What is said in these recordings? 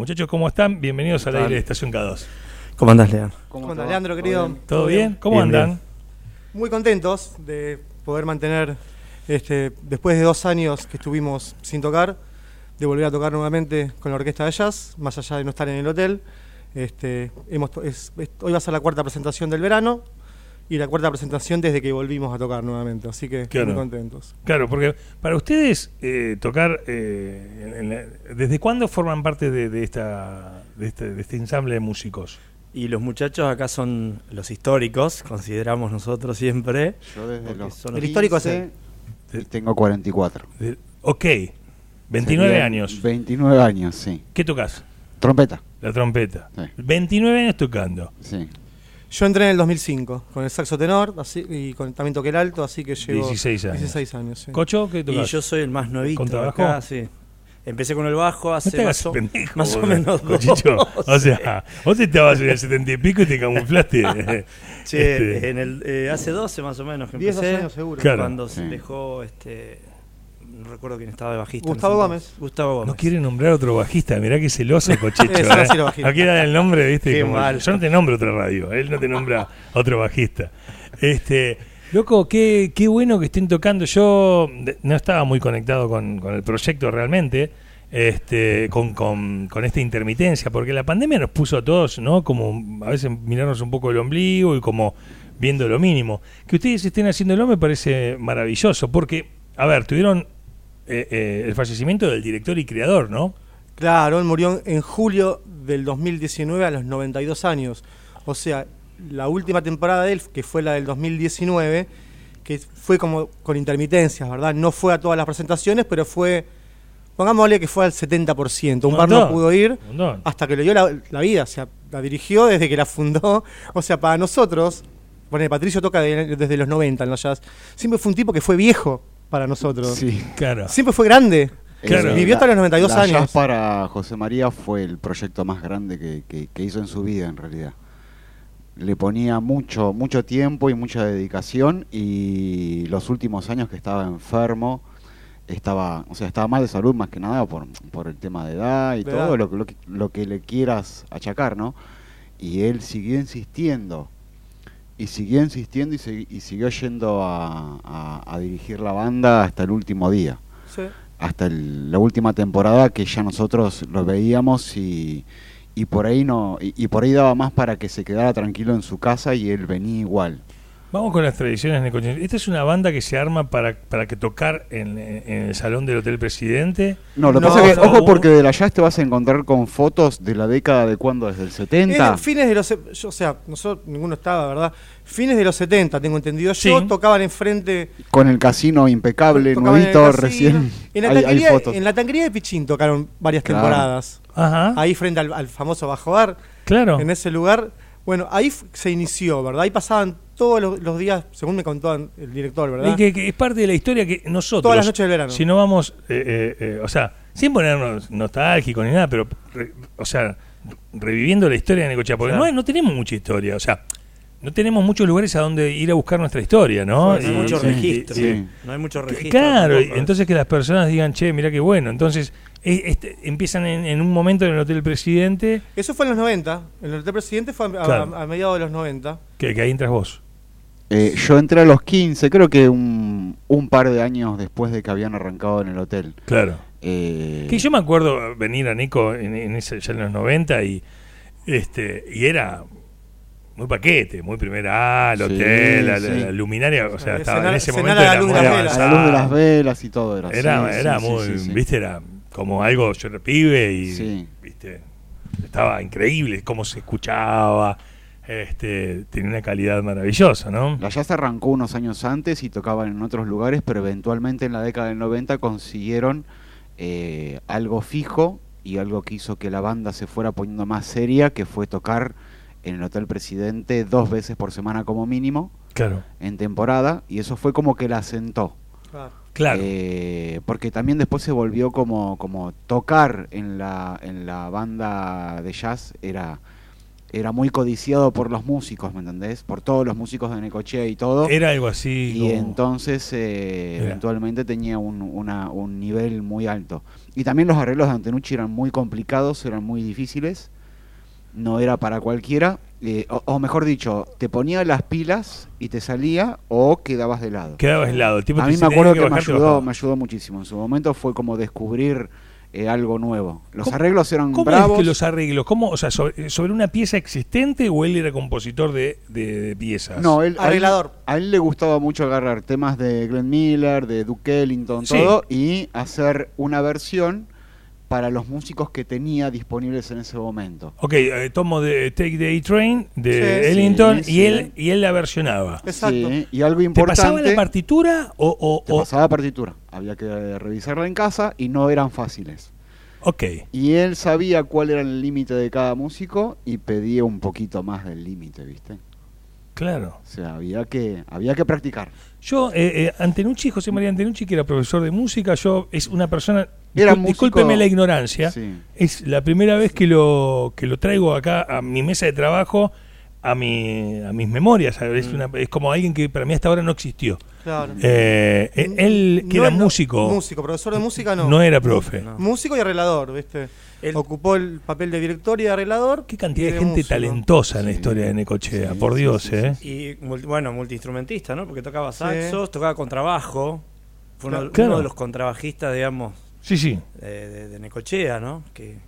Muchachos, ¿cómo están? Bienvenidos al aire de Estación K2. ¿Cómo andás, Leandro? ¿Cómo andás, Leandro, querido? ¿Todo bien? ¿Cómo Bien, andan? bien. Muy contentos de poder mantener, este, después de dos años que estuvimos sin tocar, de volver a tocar nuevamente con la orquesta de jazz, más allá de no estar en el hotel. Este, hemos, es- hoy va a ser la cuarta presentación del verano y la cuarta presentación desde que volvimos a tocar nuevamente, así que Claro. muy contentos. Claro, porque para ustedes eh, tocar, eh, en la- ¿desde cuándo forman parte de, de esta, de, este, de este ensamble de músicos? Y los muchachos acá son los históricos, consideramos nosotros siempre. Yo desde los son El histórico es 15 y tengo 44. De- ok, 29 Serían años. 29 años, sí. ¿Qué tocas? Trompeta, La trompeta. Sí. 29 años tocando. sí. Yo entré en el 2005 con el saxo tenor así, y con, también toqué el alto, así que llevo 16 años. 16 años, sí. ¿Cocho? ¿Qué Y tocas? yo soy el más novito. ¿Contrabajo? acá, sí. Empecé con el bajo hace más, o, pendejo, más o menos Cochicho. O 12. sea, vos estabas en el 70 y pico y te camuflaste. Che, Este, en el, eh, hace 12 más o menos que 10, empecé. 12 años seguro. Claro. Cuando se Sí. dejó, este, no recuerdo quién estaba de bajista. Gustavo Gómez. Gustavo Gómez. No quiere nombrar otro bajista, mirá que celoso Cochicho. Es, ¿eh? sí. No quiere dar el nombre, viste. Qué como- mal. yo no te nombro otra radio, él no te nombra otro bajista. Este, loco, qué, qué bueno que estén tocando. Yo no estaba muy conectado con, con el proyecto realmente. Este, con, con, con esta intermitencia, porque la pandemia nos puso a todos, ¿no? Como a veces mirarnos un poco el ombligo y como viendo lo mínimo. Que ustedes estén haciéndolo me parece maravilloso, porque, a ver, tuvieron eh, eh, el fallecimiento del director y creador, ¿no? Claro, él murió en julio del 2019 a los 92 años. O sea, la última temporada de él, que fue la del 2019, que fue como con intermitencias, ¿verdad? No fue a todas las presentaciones, pero fue, pongámosle que fue al 70%. Un Un par no pudo ir hasta que le dio la, la vida, o sea, la dirigió desde que la fundó. O sea, para nosotros, bueno, Patricio toca de- desde los 90 en los jazz, siempre fue un tipo que fue viejo para nosotros. Sí. Claro. Siempre fue grande. Claro. Vivió hasta los 92 la años. Jazz para José María fue el proyecto más grande que, que- que hizo en su vida, en realidad. Le ponía mucho, mucho tiempo y mucha dedicación y los últimos años que estaba enfermo, estaba, o sea, estaba mal de salud más que nada por, por el tema de edad y todo lo, que- lo que, lo que le quieras achacar, ¿no? Y él siguió insistiendo y siguió insistiendo y, segui- y siguió yendo a, a- a dirigir la banda hasta el último día Sí. hasta el- la última temporada que ya nosotros lo veíamos y, y por ahí no y, y por ahí daba más para que se quedara tranquilo en su casa y él venía igual Vamos con las tradiciones necocheñas. Esta es una banda que se arma para, para que tocar en, en el salón del Hotel Presidente. no lo que No, pasa es que no, ojo porque de la jazz te vas a encontrar con fotos de la década de cuando desde el Es 70 de fines de los. yo, o sea, nosotros ninguno estaba, ¿verdad? Fines de los 70, tengo entendido. Sí. Yo tocaban enfrente. con el casino impecable nuevito casino. recién En la, hay, hay tanquería, fotos en la tanquería de Pichín tocaron varias Claro. temporadas. Ajá. Ahí frente al, al famoso Bajo Bar, claro. en ese lugar. Bueno, ahí se inició, ¿verdad? Ahí pasaban todos los, los días, según me contó el director, ¿verdad? Y que, que es parte de la historia que nosotros. Todas las noches del verano. Si no vamos. eh, eh, eh, o sea, sin ponernos nostálgicos ni nada, pero. re- o sea, reviviendo la historia de Necochea. Porque Claro. no, no tenemos mucha historia. O sea, no tenemos muchos lugares a donde ir a buscar nuestra historia, ¿no? No hay mucho y- registro. sí. No hay mucho registro. Claro, entonces que las personas digan, che, mira qué bueno. Entonces, eh, este, empiezan en, en un momento en el Hotel Presidente, Eso fue en los 90. El hotel presidente fue a, a- Claro. a mediados de los 90. que, que ahí entras vos. Eh, yo entré a los 15 creo que un, un par de años después de que habían arrancado en el hotel Claro. Eh, Que yo me acuerdo venir a Nico en, en ese, ya en los 90 y este y era muy paquete, muy primera A, el hotel, la, la- sí. la luminaria, o sea, estaba en ese momento era luz muy de las a velas. la luz de las velas y todo era Era, sí, era sí, muy, sí, sí. viste, era como algo, yo era pibe y, Sí. viste, estaba increíble cómo se escuchaba, este, tenía una calidad maravillosa, ¿no? La jazz arrancó unos años antes y tocaban en otros lugares, pero eventualmente en la década del 90 consiguieron eh, algo fijo y algo que hizo que la banda se fuera poniendo más seria, que fue tocar en el Hotel Presidente dos veces por semana como mínimo Claro, en temporada y eso fue como que la asentó. Claro. claro. Eh, porque también después se volvió como, como tocar en la, en la banda de jazz era, era muy codiciado por los músicos, ¿me entendés? Por todos los músicos de Necochea y todo. Era algo así. y como- entonces eh, eventualmente tenía un, una- un nivel muy alto. Y también los arreglos de Antenucci eran muy complicados, eran muy difíciles. No era para cualquiera. eh, o, o mejor dicho, te ponía las pilas y te salía o quedabas de lado. Quedabas helado. El tipo A mí me acuerdo "Tenés que me ayudó, bajaba". me ayudó muchísimo. En su momento fue como descubrir eh, algo nuevo. Los ¿Cómo- arreglos eran ¿Cómo bravos. es que los arreglos? ¿Cómo, o sea, sobre, sobre una pieza existente o él era compositor de, de- de piezas? No, él, a él- Arreglador. A él, le gustaba mucho agarrar temas de Glenn Miller, de Duke Ellington, Sí. todo, y hacer una versión para los músicos que tenía disponibles en ese momento. Ok, eh, tomo de Take the A-Train de Sí, Ellington sí, y, sí. él, y él la versionaba. Exacto. Sí, y algo ¿Te importante. pasaba la partitura o...? o- te o- pasaba partitura. Había que eh, revisarla en casa y no eran fáciles. ok, Y él sabía cuál era el límite de cada músico y pedía un poquito más del límite, ¿viste? claro. O sea, había que, había que practicar. Yo, eh, eh, Antenucci, José María Antenucci, que era profesor de música, yo es una persona... Era músico- discúlpeme la ignorancia. Sí. Es la primera vez que lo, que lo traigo acá a mi mesa de trabajo, a, mi, a mis memorias. ¿sabes? Es, una- es como alguien que para mí hasta ahora no existió. Claro. Eh, eh, él, que No era músico, Músico, profesor de música no. no era profe. No. Músico y arreglador, ¿viste? Él- Ocupó el papel de director y de arreglador. Qué cantidad de gente músico. talentosa en la historia de Necochea, Sí, por Dios, sí, ¿eh? Y multi- bueno, multiinstrumentista, ¿no? Porque tocaba saxos, tocaba contrabajo. Fue uno, Claro. uno de los contrabajistas, digamos, Sí, sí. de, de- de Necochea, ¿no? Que,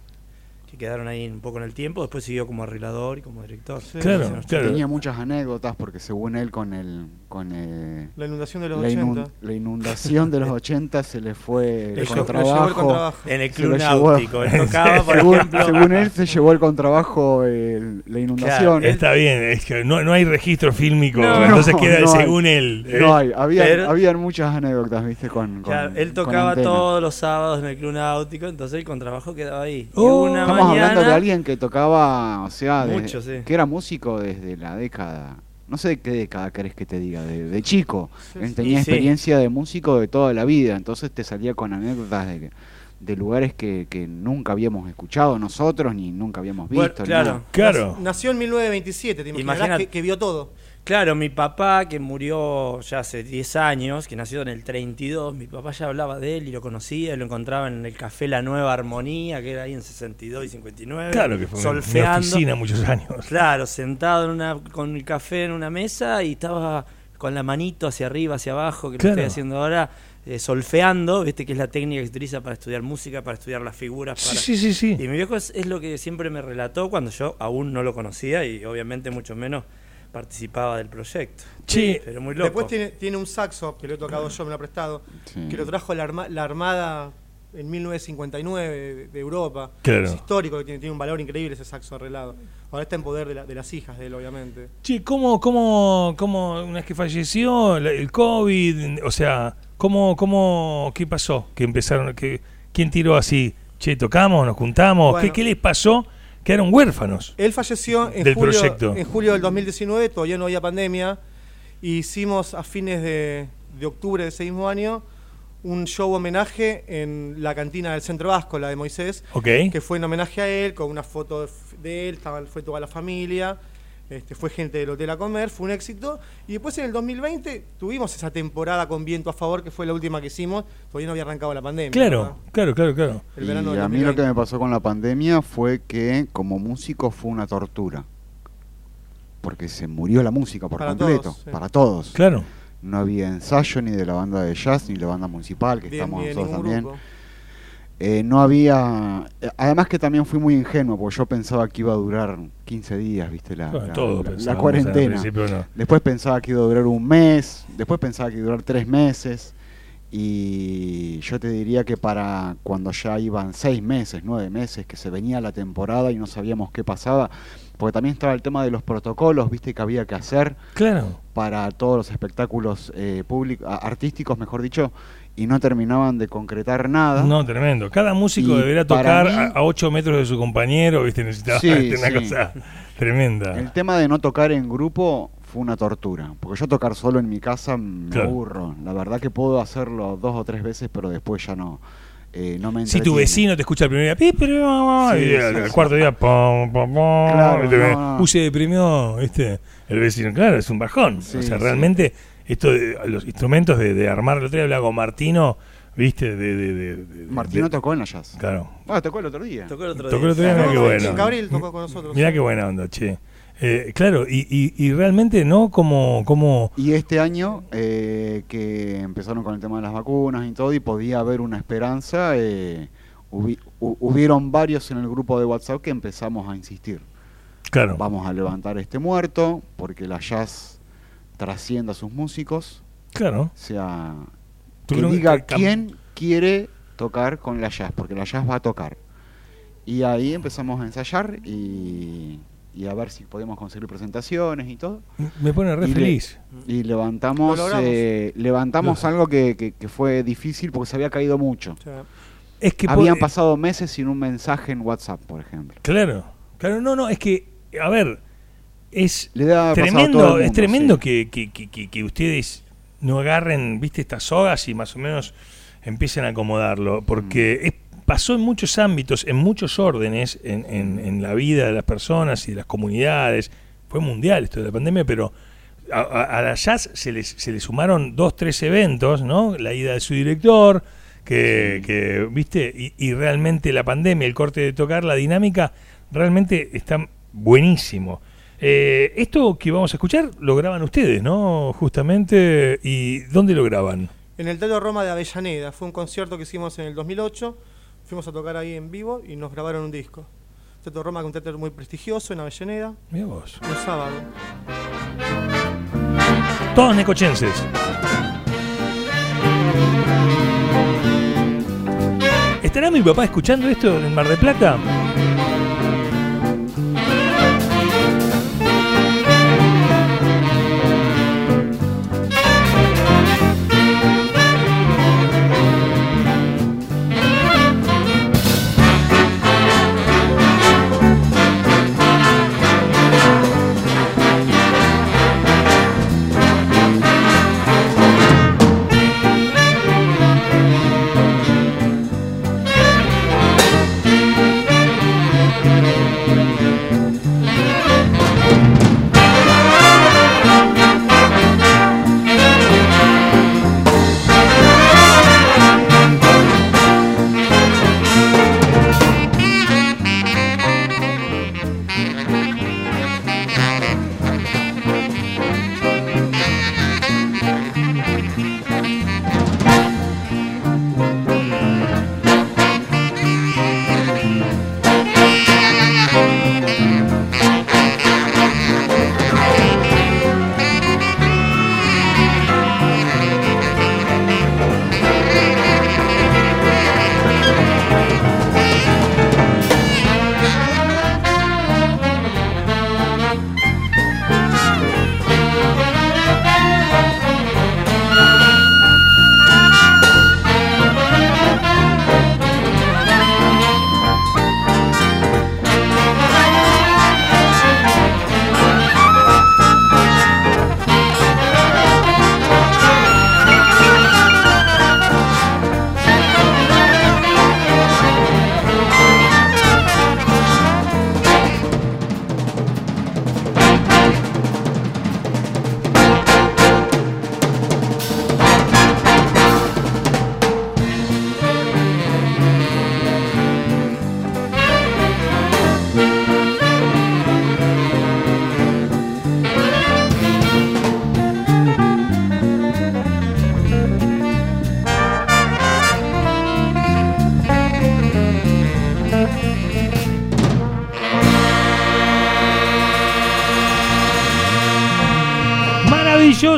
que quedaron ahí un poco en el tiempo. Después siguió como arreglador y como director. Sí. Claro, claro. Tenía muchas anécdotas porque según él con el con eh, La inundación de los la, 80. inun- la inundación de los 80 se le fue el el contrabajo. contrabajo. En el club náutico. Él tocaba, por según, él se llevó el contrabajo el- la inundación. Claro, Está bien, es que no, no hay registro fílmico, No, entonces queda no hay. según él. ¿eh? No hay, había, Pero- habían muchas anécdotas, viste, con, con- Claro, él tocaba todos los sábados en el club náutico, entonces el contrabajo quedaba ahí. Y Oh. una Estamos mañana, hablando de alguien que tocaba, o sea, de- Mucho, sí. que era músico desde la década, no sé de qué década querés que te diga, de, de chico. Sí, Él sí. tenía Y sí. experiencia de músico de toda la vida, entonces te salía con anécdotas de, de lugares que, que nunca habíamos escuchado nosotros ni nunca habíamos visto. claro. nada. Claro. Nació en 1927, te que, que vio todo. Claro, mi papá, que murió ya hace 10 años, que nació en el 32, mi papá ya hablaba de él y lo conocía, y lo encontraba en el café La Nueva Armonía, que era ahí en 62 y 59. Claro que fue una solfeando. oficina muchos años. Claro, sentado en una, con el café en una mesa y estaba con la manito hacia arriba, hacia abajo, que Claro. lo estoy haciendo ahora, eh, solfeando, viste que es la técnica que se utiliza para estudiar música, para estudiar las figuras. Sí, Para... sí, sí, sí. Y mi viejo es, es lo que siempre me relató cuando yo aún no lo conocía y obviamente mucho menos participaba del proyecto. Che, Pero muy loco. Después tiene, tiene un saxo que lo he tocado yo, me lo ha prestado, Sí. que lo trajo la, arma- la Armada en 1959 de, de Europa. Claro. Es histórico, que tiene, tiene un valor increíble ese saxo arreglado. Ahora está en poder de, la- de las hijas de él, obviamente. Che, ¿cómo, cómo, cómo, una vez que falleció, la- el COVID, o sea, ¿cómo, cómo, qué pasó? Que empezaron, que, ¿quién tiró así? Che, tocamos, nos juntamos, ¿qué, qué les pasó? Quedaron huérfanos. Él falleció en, Del julio, proyecto. en julio del 2019, todavía no había pandemia. y hicimos a fines de, de octubre de ese mismo año un show homenaje en la cantina del Centro Vasco, la de Moisés, Ok. que fue en homenaje a él, con una foto de, de él, estaba, fue toda la familia, este, fue gente del hotel a comer, fue un éxito. Y después en el 2020 tuvimos esa temporada con viento a favor, que fue la última que hicimos, todavía no había arrancado la pandemia. Claro, ¿verdad? claro, claro, claro. El y verano a mí lo 2020. que me pasó con la pandemia fue que como músico fue una tortura. Porque se murió la música por Para completo, todos, sí. para todos. Claro. No había ensayo ni de la banda de jazz ni de la banda municipal, que Bien, estamos bien, nosotros también. grupo. Eh, no había. Además que también fui muy ingenuo, porque yo pensaba que iba a durar 15 días, ¿viste? La, Bueno, la- todos la- la cuarentena. no. Después pensaba que iba a durar un mes, después pensaba que iba a durar tres meses. Y yo te diría que para cuando ya iban seis meses, nueve meses, que se venía la temporada y no sabíamos qué pasaba, porque también estaba el tema de los protocolos, viste, que había que hacer Claro. para todos los espectáculos eh, públicos, artísticos, mejor dicho, y no terminaban de concretar nada. No, tremendo. Cada músico deberá tocar mí- a, a 8 metros de su compañero, ¿viste? Necesitaba Sí, una sí. cosa tremenda. El tema de no tocar en grupo fue una tortura, porque yo tocar solo en mi casa me Claro. aburro. La verdad que puedo hacerlo dos o tres veces, pero después ya no. eh, no me Si tu vecino te escucha el primer día, "Pi, pero", Sí, y sí, cuarto día, pom, pom, pom, Claro, ¿viste? no, no. Se deprimió, ¿viste? El vecino, claro, es un bajón. Sí, o sea, sí. realmente, esto de- los instrumentos de, de armar, el otro día hablaba con Martino, ¿viste? De, de, de- de- Martino de- tocó en la jazz. Claro. Ah, tocó el otro día. Tocó el otro Tocó el otro día. día, mirá qué No, bueno. En Cabril tocó con nosotros. Mirá qué buena onda, che. Eh, claro, y, y, y realmente, ¿no? Como, como Y este año, eh, que empezaron con el tema de las vacunas y todo, y podía haber una esperanza, eh, hubi- hu- hubieron varios en el grupo de WhatsApp que empezamos a insistir. claro. Vamos a levantar este muerto, porque la jazz trascienda a sus músicos. Claro. O sea, ¿Tú que diga que quién quiere tocar con la jazz, porque la jazz va a tocar. Y ahí empezamos a ensayar y, y a ver si podemos conseguir presentaciones y todo. Me pone re Y le- feliz. Y levantamos, eh, levantamos algo que, que- que fue difícil porque se había caído mucho. O sea, Es que Habían pasado meses sin un mensaje en WhatsApp, por ejemplo. Claro, claro, no, no, es que, a ver, es Le tremendo, es tremendo sí. que, que, que- que- que ustedes no agarren, viste, estas sogas y más o menos empiecen a acomodarlo, porque Mm. es- pasó en muchos ámbitos, en muchos órdenes, en, en- en la vida de las personas y de las comunidades. Fue mundial esto de la pandemia, pero a, a- a la jazz se les, se le sumaron dos, tres eventos, ¿no? La ida de su director, que, que, viste, y, y realmente la pandemia, el corte de tocar, la dinámica, realmente está buenísimo. Eh, esto que vamos a escuchar lo graban ustedes, ¿no? Justamente, ¿y dónde lo graban? En el Teatro Roma de Avellaneda. Fue un concierto que hicimos en el 2008. Fuimos a tocar ahí en vivo y nos grabaron un disco. Teatro Roma, que un teatro muy prestigioso en Avellaneda. Mira vos. Un sábado. Todos necochenses. ¿Estará mi papá escuchando esto en Mar de Plata?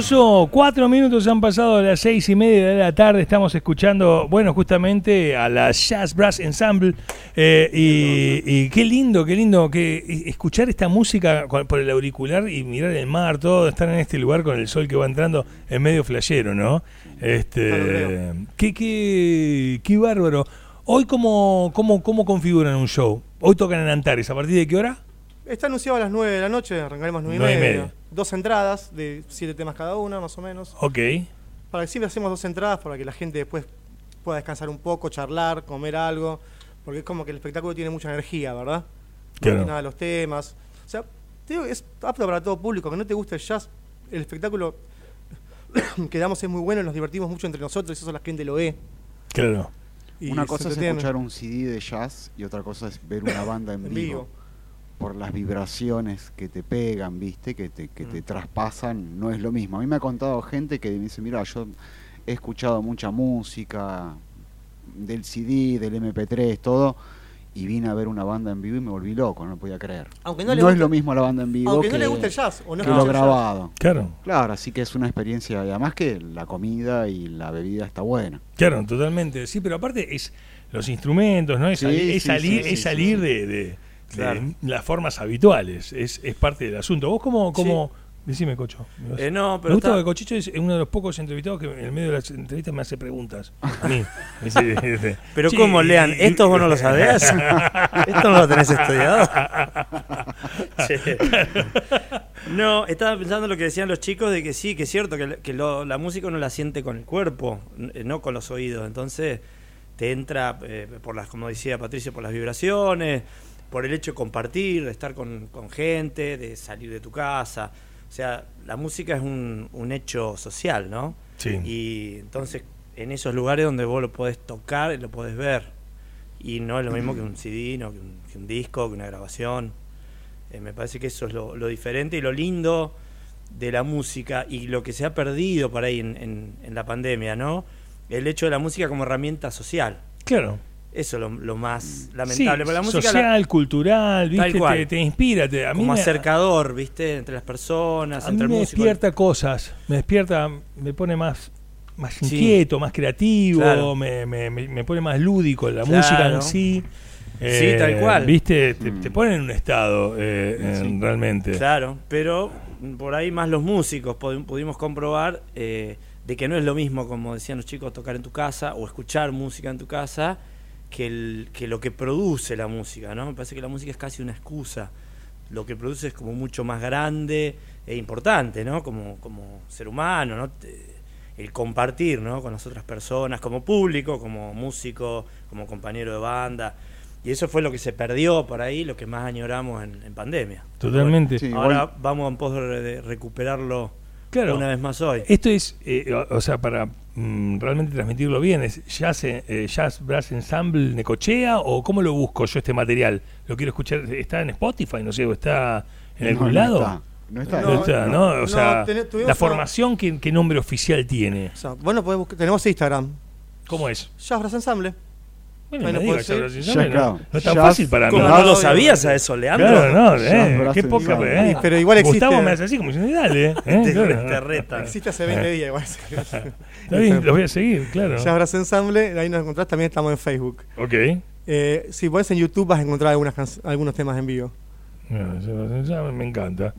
Maravilloso, cuatro minutos han pasado de las seis y media de la tarde. Estamos escuchando, bueno, justamente a la Jazz Brass Ensemble. eh, y, y qué lindo, qué lindo que escuchar esta música por el auricular y mirar el mar, todo, estar en este lugar con el sol que va entrando en medio flayero, ¿no? Este, qué, qué, qué bárbaro. Hoy, ¿cómo, cómo, ¿cómo configuran un show? Hoy tocan en Antares, ¿a partir de qué hora? Está anunciado a las 9 de la noche, arrancaremos 9 y Nueve y media. Dos entradas de siete temas cada una, más o menos. Ok. Para que siempre hacemos dos entradas para que la gente después pueda descansar un poco, charlar, comer algo, porque es como que el espectáculo tiene mucha energía, ¿verdad? Claro. Que nada los temas. O sea, te digo, es apto para todo público, que no te guste el jazz, el espectáculo que damos es muy bueno, nos divertimos mucho entre nosotros, y eso la gente lo ve. Claro. y una cosa es entretiene. escuchar un CD de jazz y otra cosa es ver una banda en En vivo. vivo. Por las vibraciones que te pegan, ¿viste? Que te, que te Mm. traspasan, no es lo mismo. A mí me ha contado gente que me dice, mira, yo he escuchado mucha música del CD, del MP3, todo, y vine a ver una banda en vivo y me volví loco, no lo podía creer. Aunque No, es lo mismo la banda en vivo Aunque que, no le guste el jazz o no que lo grabado. Claro. Claro, así que es una experiencia, y además que la comida y la bebida está buena. Claro, totalmente. Sí, pero aparte es los instrumentos, ¿no? Es, Sí, salir, es sí, salir, sí, sí, es sí, salir sí. de, de- las formas habituales. Es, es parte del asunto. ¿Vos cómo, cómo Decime, Cocho. Eh, no, me pero gusta está- que Cochicho es uno de los pocos entrevistados que en el medio de las entrevistas me hace preguntas. A mí. Pero Sí, ¿cómo, Lean? ¿Esto vos no lo sabés? ¿Esto no lo tenés estudiado? No, estaba pensando en lo que decían los chicos de que sí, que es cierto, que, que lo- la música uno la siente con el cuerpo, n- no con los oídos. Entonces te entra, eh, por las, como decía Patricio, por las vibraciones, por el hecho de compartir, de estar con, con gente, de salir de tu casa. O sea, la música es un, un hecho social, ¿no? Sí. Y entonces, en esos lugares donde vos lo podés tocar lo podés ver. Y no es lo mismo que un CD, no que un, que un disco, que una grabación. Eh, me parece que eso es lo, lo diferente y lo lindo de la música y lo que se ha perdido por ahí en, en- en la pandemia, ¿no? El hecho de la música como herramienta social. Claro. Eso es lo, lo más Sí, lamentable. Pero la música la- social, cultural, Tal ¿viste? cual. Te, te inspira. Te, a mí como me, acercador, ¿viste? Entre las personas, a mí entre me el músico. despierta cosas. Me despierta, me pone más más Sí. inquieto, más creativo, Claro. me, me, me- me pone más lúdico la Claro. música en sí. Sí, tal cual. Viste, te, Mm. te pone en un estado eh, en- realmente. Claro, pero por ahí más los músicos pudi- pudimos comprobar eh, de que no es lo mismo, como decían los chicos, tocar en tu casa o escuchar música en tu casa que, el, que lo que produce la música, ¿no? Me parece que la música es casi una excusa. Lo que produce es como mucho más grande e importante, ¿no? Como, como ser humano, ¿no? Te- el compartir, ¿no? Con las otras personas, como público, como músico, como compañero de banda. Y eso fue lo que se perdió por ahí, lo que más añoramos en, en pandemia. Totalmente. Sí, Ahora igual- vamos en pos de recuperarlo Claro. una vez más hoy. Esto es, eh, o, o sea, para mm, realmente transmitirlo bien, ¿es jazz, eh, jazz Brass Ensemble Necochea o cómo lo busco yo este material? ¿Lo quiero escuchar? ¿Está en Spotify? No sé, o está en No, algún no lado? está. No está. No, está, ¿no? O no, sea, ten- tuvimos la formación, ¿qué, qué nombre oficial tiene? O sea, bueno, podés buscar- tenemos Instagram. ¿Cómo es? Jazz Brass Ensemble. Bueno, Bueno, pues, sí. Ya, Ensemble, no, claro. no es tan Jazz- fácil para mí. ¿Cómo No, lo sabías a eso, Leandro? Claro, no, eh, qué poca, eh. Pero igual existe- Gustavo me hace así como si dale, eh. Te, Claro. te reta. Existe hace 20 días igual. Está bien, lo voy a seguir, claro. Jazz Brass Ensemble, ahí nos encontrás, también estamos en Facebook. Ok. Eh, si pones en YouTube vas a encontrar algunas algunos temas en vivo. Ya- ya me encanta.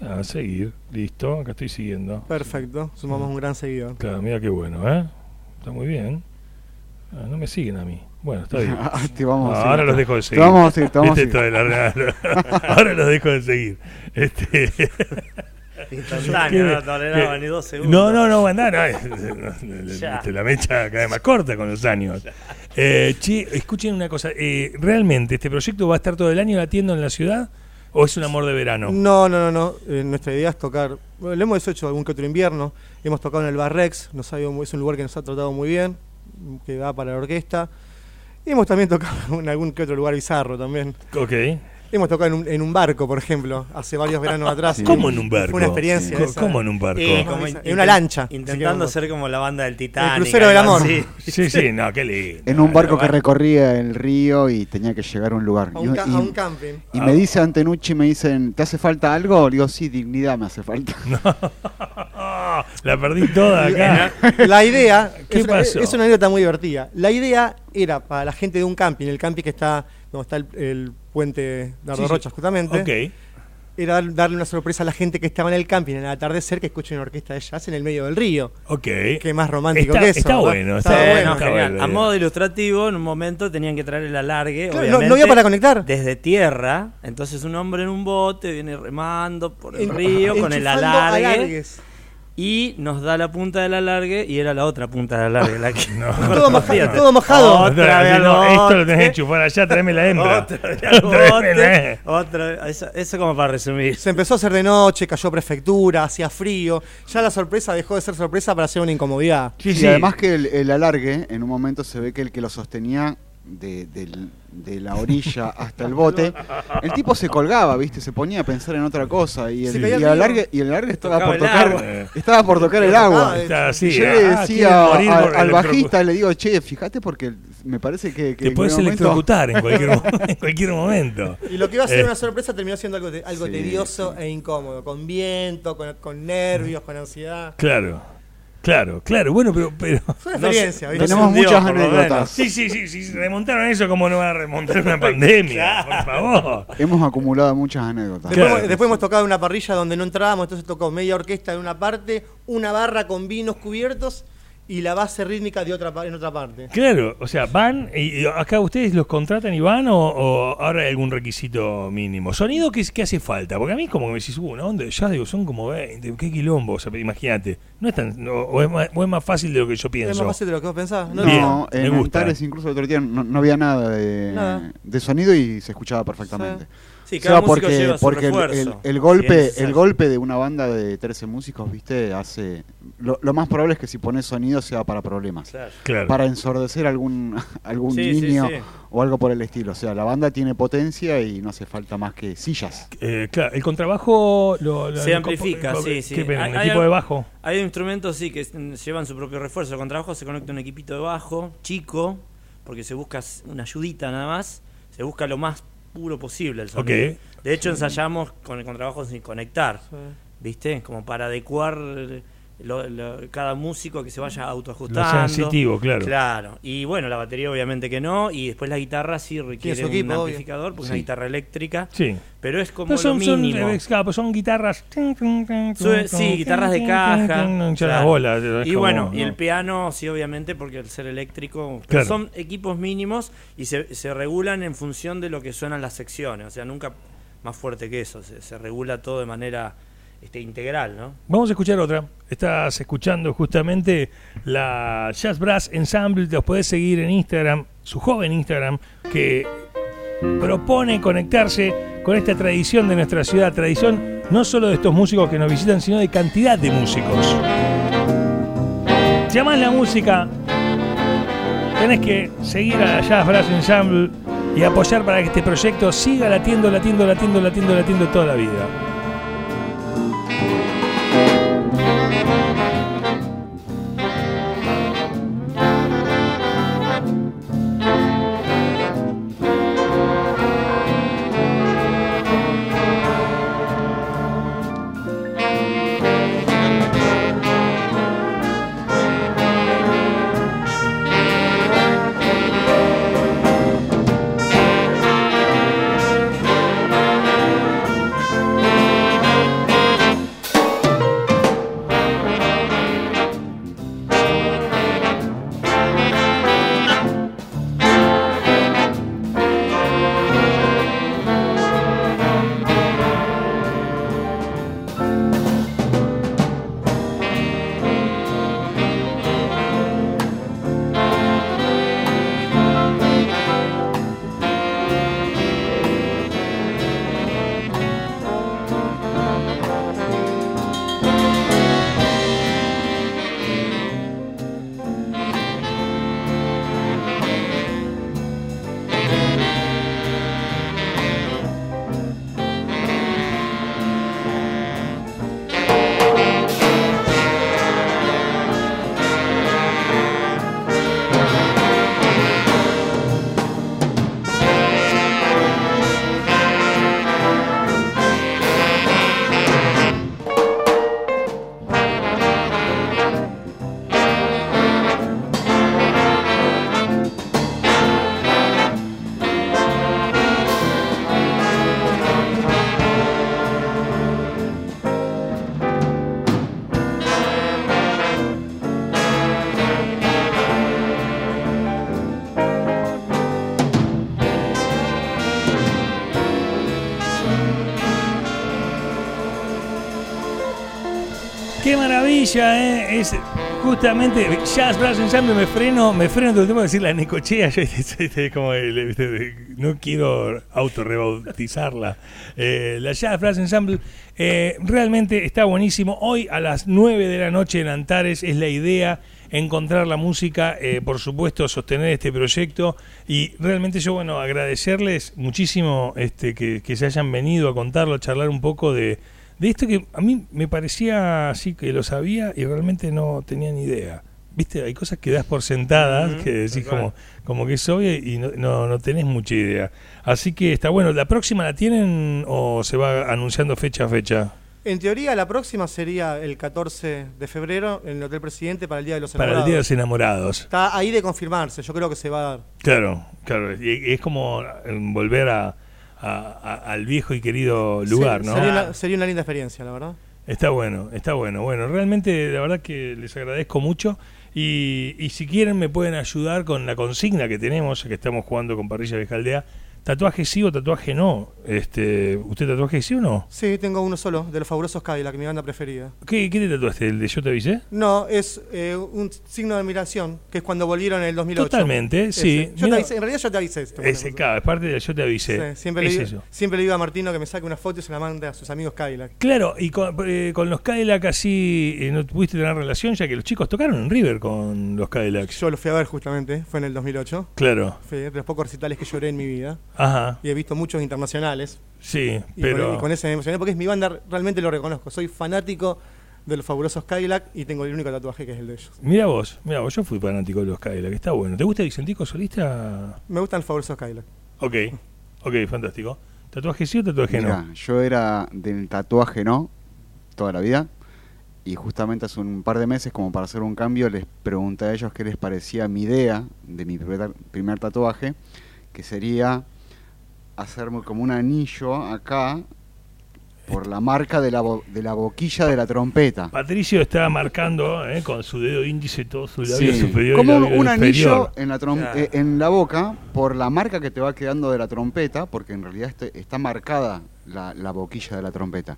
A seguir, listo, acá estoy siguiendo. Perfecto, sumamos un gran seguidor. Claro, mira qué bueno, ¿eh? Está muy bien. Ah, no me siguen a mí. Bueno, está bien. Ah, te vamos No, a ahora los dejo de Te seguir. vamos a seguir, te vamos a seguir. esto de la- ahora los dejo de seguir. Este, Instantáneo, no toleraba ni dos segundos. no, no, no, andá, no, Ya. este, la mecha cada vez más corta con los años. Eh, che, escuchen una cosa. eh, ¿Realmente este proyecto va a estar todo el año latiendo en la ciudad? ¿O es un amor de verano? No, no, no, no. Eh, nuestra idea es tocar. Bueno, lo hemos hecho algún que otro invierno. Hemos tocado en el Barrex, nos ha ido muy- es un lugar que nos ha tratado muy bien, que da para la orquesta. Y hemos también tocado en algún que otro lugar bizarro también. Ok. Hemos tocado en un, en un barco, por ejemplo, hace varios veranos atrás. Sí. ¿Cómo en un barco? Fue una experiencia. Esa. ¿Cómo en un barco? Eh, Como en una lancha. Intentando ser como la banda del Titanic. crucero del amor. Sí, sí, no, qué lindo. En un barco que recorría el río y tenía que llegar a un lugar. A un, ca- y- a un camping. Y me dice Antenucci, me dicen, ¿te hace falta algo? Le digo, sí, dignidad me hace falta. La perdí toda acá. La idea ¿Qué es, una- pasó? es una anécdota muy divertida. La idea era para la gente de un camping, el camping que está donde está el, el puente Dardo Sí, sí. Rocha justamente, Ok. era dar- darle una sorpresa a la gente que estaba en el camping en el atardecer que escuche una orquesta de jazz en el medio del río. Ok. Qué más romántico Está- que eso. está bueno, está bueno, no, está genial. bueno, A modo ilustrativo, en un momento tenían que traer el alargue. Claro, no- obviamente, no había para conectar. Desde tierra. Entonces un hombre en un bote viene remando por el En- río con el alargue. alargues. Y nos da la punta del alargue y era la otra punta del alargue la que No. Todo, Fíjate. todo mojado. Otra vez no, esto lo tenés que enchufar allá, tráeme la hembra. Otra vez bote, la- otra vez. Eso, eso como para resumir. Se empezó a hacer de noche, cayó prefectura, hacía frío. Ya la sorpresa dejó de ser sorpresa para ser una incomodidad. Sí, y sí. además que el, el alargue, en un momento se ve que el que lo sostenía de, del- de la orilla hasta el bote, el tipo se colgaba, ¿viste? Se ponía a pensar en otra cosa y el, y el alargue, y el alargue estaba Tocaba por el tocar, agua. estaba por tocar el agua. Ah, así, Y yo ah, le decía morir al, bajista, le digo, che, fíjate porque me parece que, que Te puedes momento- electrocutar en cualquier, en cualquier momento. Y lo que iba a ser Eh. una sorpresa terminó siendo algo, algo Sí, tedioso sí. e incómodo, con viento, con, con nervios, con ansiedad. Claro, claro, claro. Bueno, pero. pero Fue una No se- experiencia, Tenemos hundió, muchas anécdotas. sí, sí, sí, sí. Si remontaron eso, ¿cómo no van a remontar una pandemia? Por favor. Hemos acumulado muchas anécdotas. Después, Claro. después hemos tocado en una parrilla donde no entrábamos, entonces tocó media orquesta en una parte, una barra con vinos cubiertos y la base rítmica de otra, pa- en otra parte. Claro, o sea, van y y acá ustedes los contratan y van o, o ahora hay algún requisito mínimo. Sonido que, que hace falta, porque a mí como que me decís, uh, una onda de jazz, digo, son como 20, qué quilombo, o sea, imagínate, no es tan, no- o, es más, o es más fácil de lo que yo Es pienso. más fácil de lo que vos pensás. No, Bien. No, me en gusta. Antares incluso el otro día no, no había nada de, Nada. de sonido y se escuchaba perfectamente. Sí, Seba, cada músico porque, lleva su porque el, el- el golpe, el golpe de una banda de 13 músicos, viste, hace. Lo, lo más probable es que si pones sonido sea para problemas. Claro. Para ensordecer algún, algún Sí, sí, niño sí. o algo por el estilo. O sea, la banda tiene potencia y no hace falta más que sillas. Eh, claro, el contrabajo lo, lo- Se amplifica, sí, sí. ¿qué? Hay- ¿Un hay equipo al- de bajo? Hay instrumentos, sí, que mm, llevan su propio refuerzo. Con trabajo se conecta un equipito de bajo, chico, porque se busca una ayudita nada más. Se busca lo más puro posible el sonido. De hecho, ensayamos con el contrabajo sin conectar, ¿viste? Como para adecuar lo- lo- cada músico que se vaya autoajustando. Lo sensitivo, claro. Claro. Y bueno, la batería obviamente que no. Y después la guitarra sí requiere un obvio. amplificador, porque es una guitarra eléctrica. Sí. Pero es como Pero son, lo son, mínimo. eh, claro, pues son guitarras. Sí, guitarras de caja. Las claro. bolas, Y como, bueno, y ¿no? el piano, sí, obviamente, porque al ser eléctrico. pero Claro. Son equipos mínimos y se, se regulan en función de lo que suenan las secciones. O sea, nunca más fuerte que eso. Se, se regula todo de manera este, integral, ¿no? Vamos a escuchar otra. Estás escuchando justamente la Jazz Brass Ensemble. Los podés seguir en Instagram, su joven Instagram, que propone conectarse con esta tradición de nuestra ciudad. Tradición no solo de estos músicos que nos visitan, sino de cantidad de músicos. Si la música, tenés que seguir a la Jazz Brass Ensemble y apoyar para que este proyecto siga latiendo, latiendo, latiendo, latiendo, latiendo toda la vida. Maravilla, ¿eh? Es justamente Jazz Brass Ensemble. Me freno, me freno todo el tiempo de decir la Necochea. Yo, como, este, no quiero autorrebautizarla. Eh, la Jazz Brass Ensemble eh, realmente está buenísimo. Hoy a las 9 de la noche en Antares es la idea encontrar la música, eh, por supuesto, sostener este proyecto y realmente yo, bueno, agradecerles muchísimo este, que, que se hayan venido a contarlo, a charlar un poco de, de esto que a mí me parecía así que lo sabía y realmente no tenía ni idea. Viste, hay cosas que das por sentadas, que decís como, como que es obvio y no, no, no tenés mucha idea. Así que está bueno. ¿La próxima la tienen o se va anunciando fecha a fecha? En teoría, la próxima sería el 14 de febrero en el Hotel Presidente para el Día de los Para el Enamorados. Día de los Enamorados. Está ahí de confirmarse, yo creo que se va a dar. Claro, claro. Y es como volver a, a- a- al viejo y querido lugar, ¿no? Sería una, sería una linda experiencia, la verdad. Está bueno, está bueno. Bueno, realmente la verdad que les agradezco mucho. Y, y si quieren me pueden ayudar con la consigna que tenemos, que estamos jugando con Parrilla Vieja Aldea. Tatuaje sí o tatuaje no. Este, ¿Usted tatuaje sí o no? Sí, tengo uno solo, de los fabulosos Cadillac, mi banda preferida. ¿Qué, qué te tatuaste? ¿El de Yo te avisé? No, es eh, un signo de admiración, que es cuando volvieron en el 2008. Totalmente, sí. Ese. Te avisé- en realidad yo te avisé esto. ese, claro, es parte de Yo te avisé. Sí, siempre, le es digo, eso. siempre le digo a Martino que me saque una foto y se la mande a sus amigos Cadillac. Claro, y con, eh, con los Cadillac así eh, no pudiste tener relación, ya que los chicos tocaron en River con los Cadillacs. Yo lo fui a ver justamente, fue en el 2008. Claro, Fue de los pocos recitales que lloré en mi vida. Ajá, Y he visto muchos internacionales. sí, Y, pero... con, y con ese me emocioné porque es mi banda, realmente lo reconozco. Soy fanático de los fabulosos Cadillac y tengo el único tatuaje que es el de ellos. Mira vos, mira vos, yo fui fanático de los Cadillac, está bueno. ¿Te gusta Vicentico solista? Me gustan los fabulosos Cadillac. Ok, ok, fantástico. ¿Tatuaje sí o tatuaje Mirá, no? yo era del tatuaje no, toda la vida. Y justamente hace un par de meses, como para hacer un cambio, les pregunté a ellos qué les parecía mi idea de mi primer, primer tatuaje, que sería hacerme como un anillo acá por la marca de la, bo- de la boquilla de la trompeta. Patricio está marcando eh, con su dedo índice todo su labio Sí, superior como y labio un anillo en la, trom- Claro. eh, en la boca por la marca que te va quedando de la trompeta, porque en realidad este- está marcada la, la boquilla de la trompeta.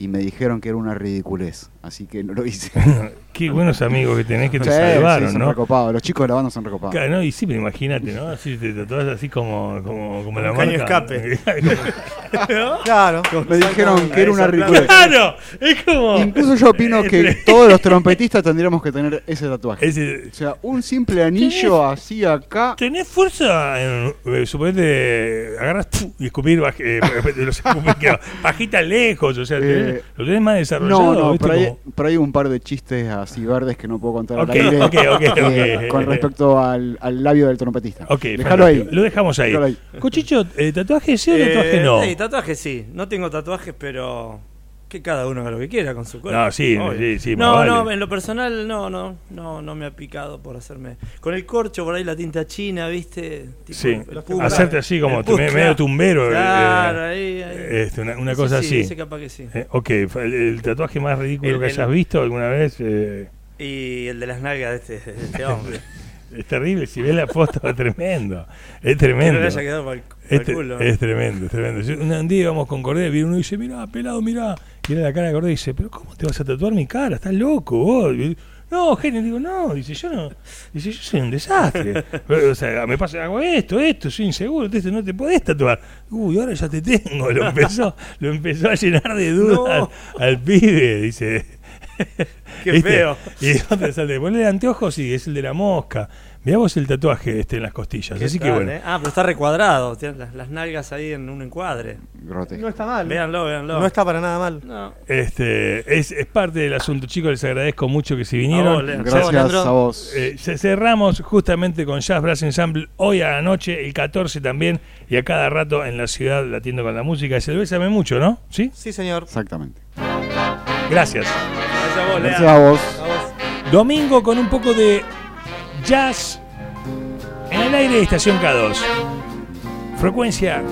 Y me dijeron que era una ridiculez, así que no lo hice. Qué buenos amigos que tenés que te Sí, salvaron, sí, son ¿no? recopados. Los chicos de la banda son recopados. Claro, no, y sí, pero imagínate, ¿no? Así te tatuás así como, como, como la marca. escape. Claro. Me dijeron que era una ridiculez. ¡Claro! Es como. Incluso yo opino que todos los trompetistas tendríamos que tener ese tatuaje. Ese- O sea, un simple anillo así acá. ¿Tenés fuerza en. Eh, suponete, agarras y escupir baj- eh, los escupir, bajita lejos, o sea, tenés- Eh, lo tenés más desarrollado. No, no, ¿viste? pero hay, Como- pero hay un par de chistes así verdes que no puedo contar Ok, al aire ok, ok, eh, con respecto al, al labio del trompetista. Ok, Déjalo ahí. Lo dejamos ahí. Ahí. Cochicho, eh, ¿tatuaje sí o tatuaje no? sí, tatuaje sí. No tengo tatuajes, pero que cada uno haga lo que quiera con su cuerpo. No, sí, sí, sí, No, no, vale. en lo personal no, no, no, no me ha picado por hacerme. Con el corcho por ahí la tinta china, ¿viste? Tipo Sí, hacerte así como tu- medio tumbero. eh, Claro, ahí, ahí. este, una, una cosa sí, así. ese capaz que sí. Eh, ok, el, el tatuaje más ridículo El- que el- hayas visto alguna vez. eh, Y el de las nalgas de este, de este hombre. es terrible, si ves la foto es tremendo. Es tremendo. no haya el, para Es, culo. es tremendo, es tremendo. Yo- un, día íbamos con Cordero, viene uno y dice, mira, pelado, mira. Y era la cara de Cordero y dice, pero ¿cómo te vas a tatuar mi cara? Estás loco vos. Y, no, genio, digo, no, dice, yo no, dice, yo soy un desastre. Pero, o sea, me pasa, hago esto, esto, soy inseguro, entonces no te podés tatuar. Uy, ahora ya te tengo. Lo empezó, lo empezó a llenar de dudas No. al, al pibe, dice. Qué ¿Viste? feo. Y de dónde sale, ponle anteojos y es el de la mosca. Mirá vos el tatuaje este en las costillas. ¿Qué Así que bueno. eh? Ah, pero está recuadrado. Tiene las, las nalgas ahí en un encuadre. Grotesco. No está mal. Véanlo, véanlo. No está para nada mal. No. Este, es, es parte del asunto, chicos. Les agradezco mucho que se vinieron. vos. Gracias a vos. Eh, ce- cerramos justamente con Jazz Brass Ensemble hoy a la noche, el 14 también, y a cada rato en la ciudad latiendo con la música. Se lo bésame mucho, ¿no? ¿Sí? Sí, señor. Exactamente. Gracias. Gracias a vos, Gracias Lea. a vos. A vos. Domingo con un poco de jazz en el aire de Estación K2. Frecuencia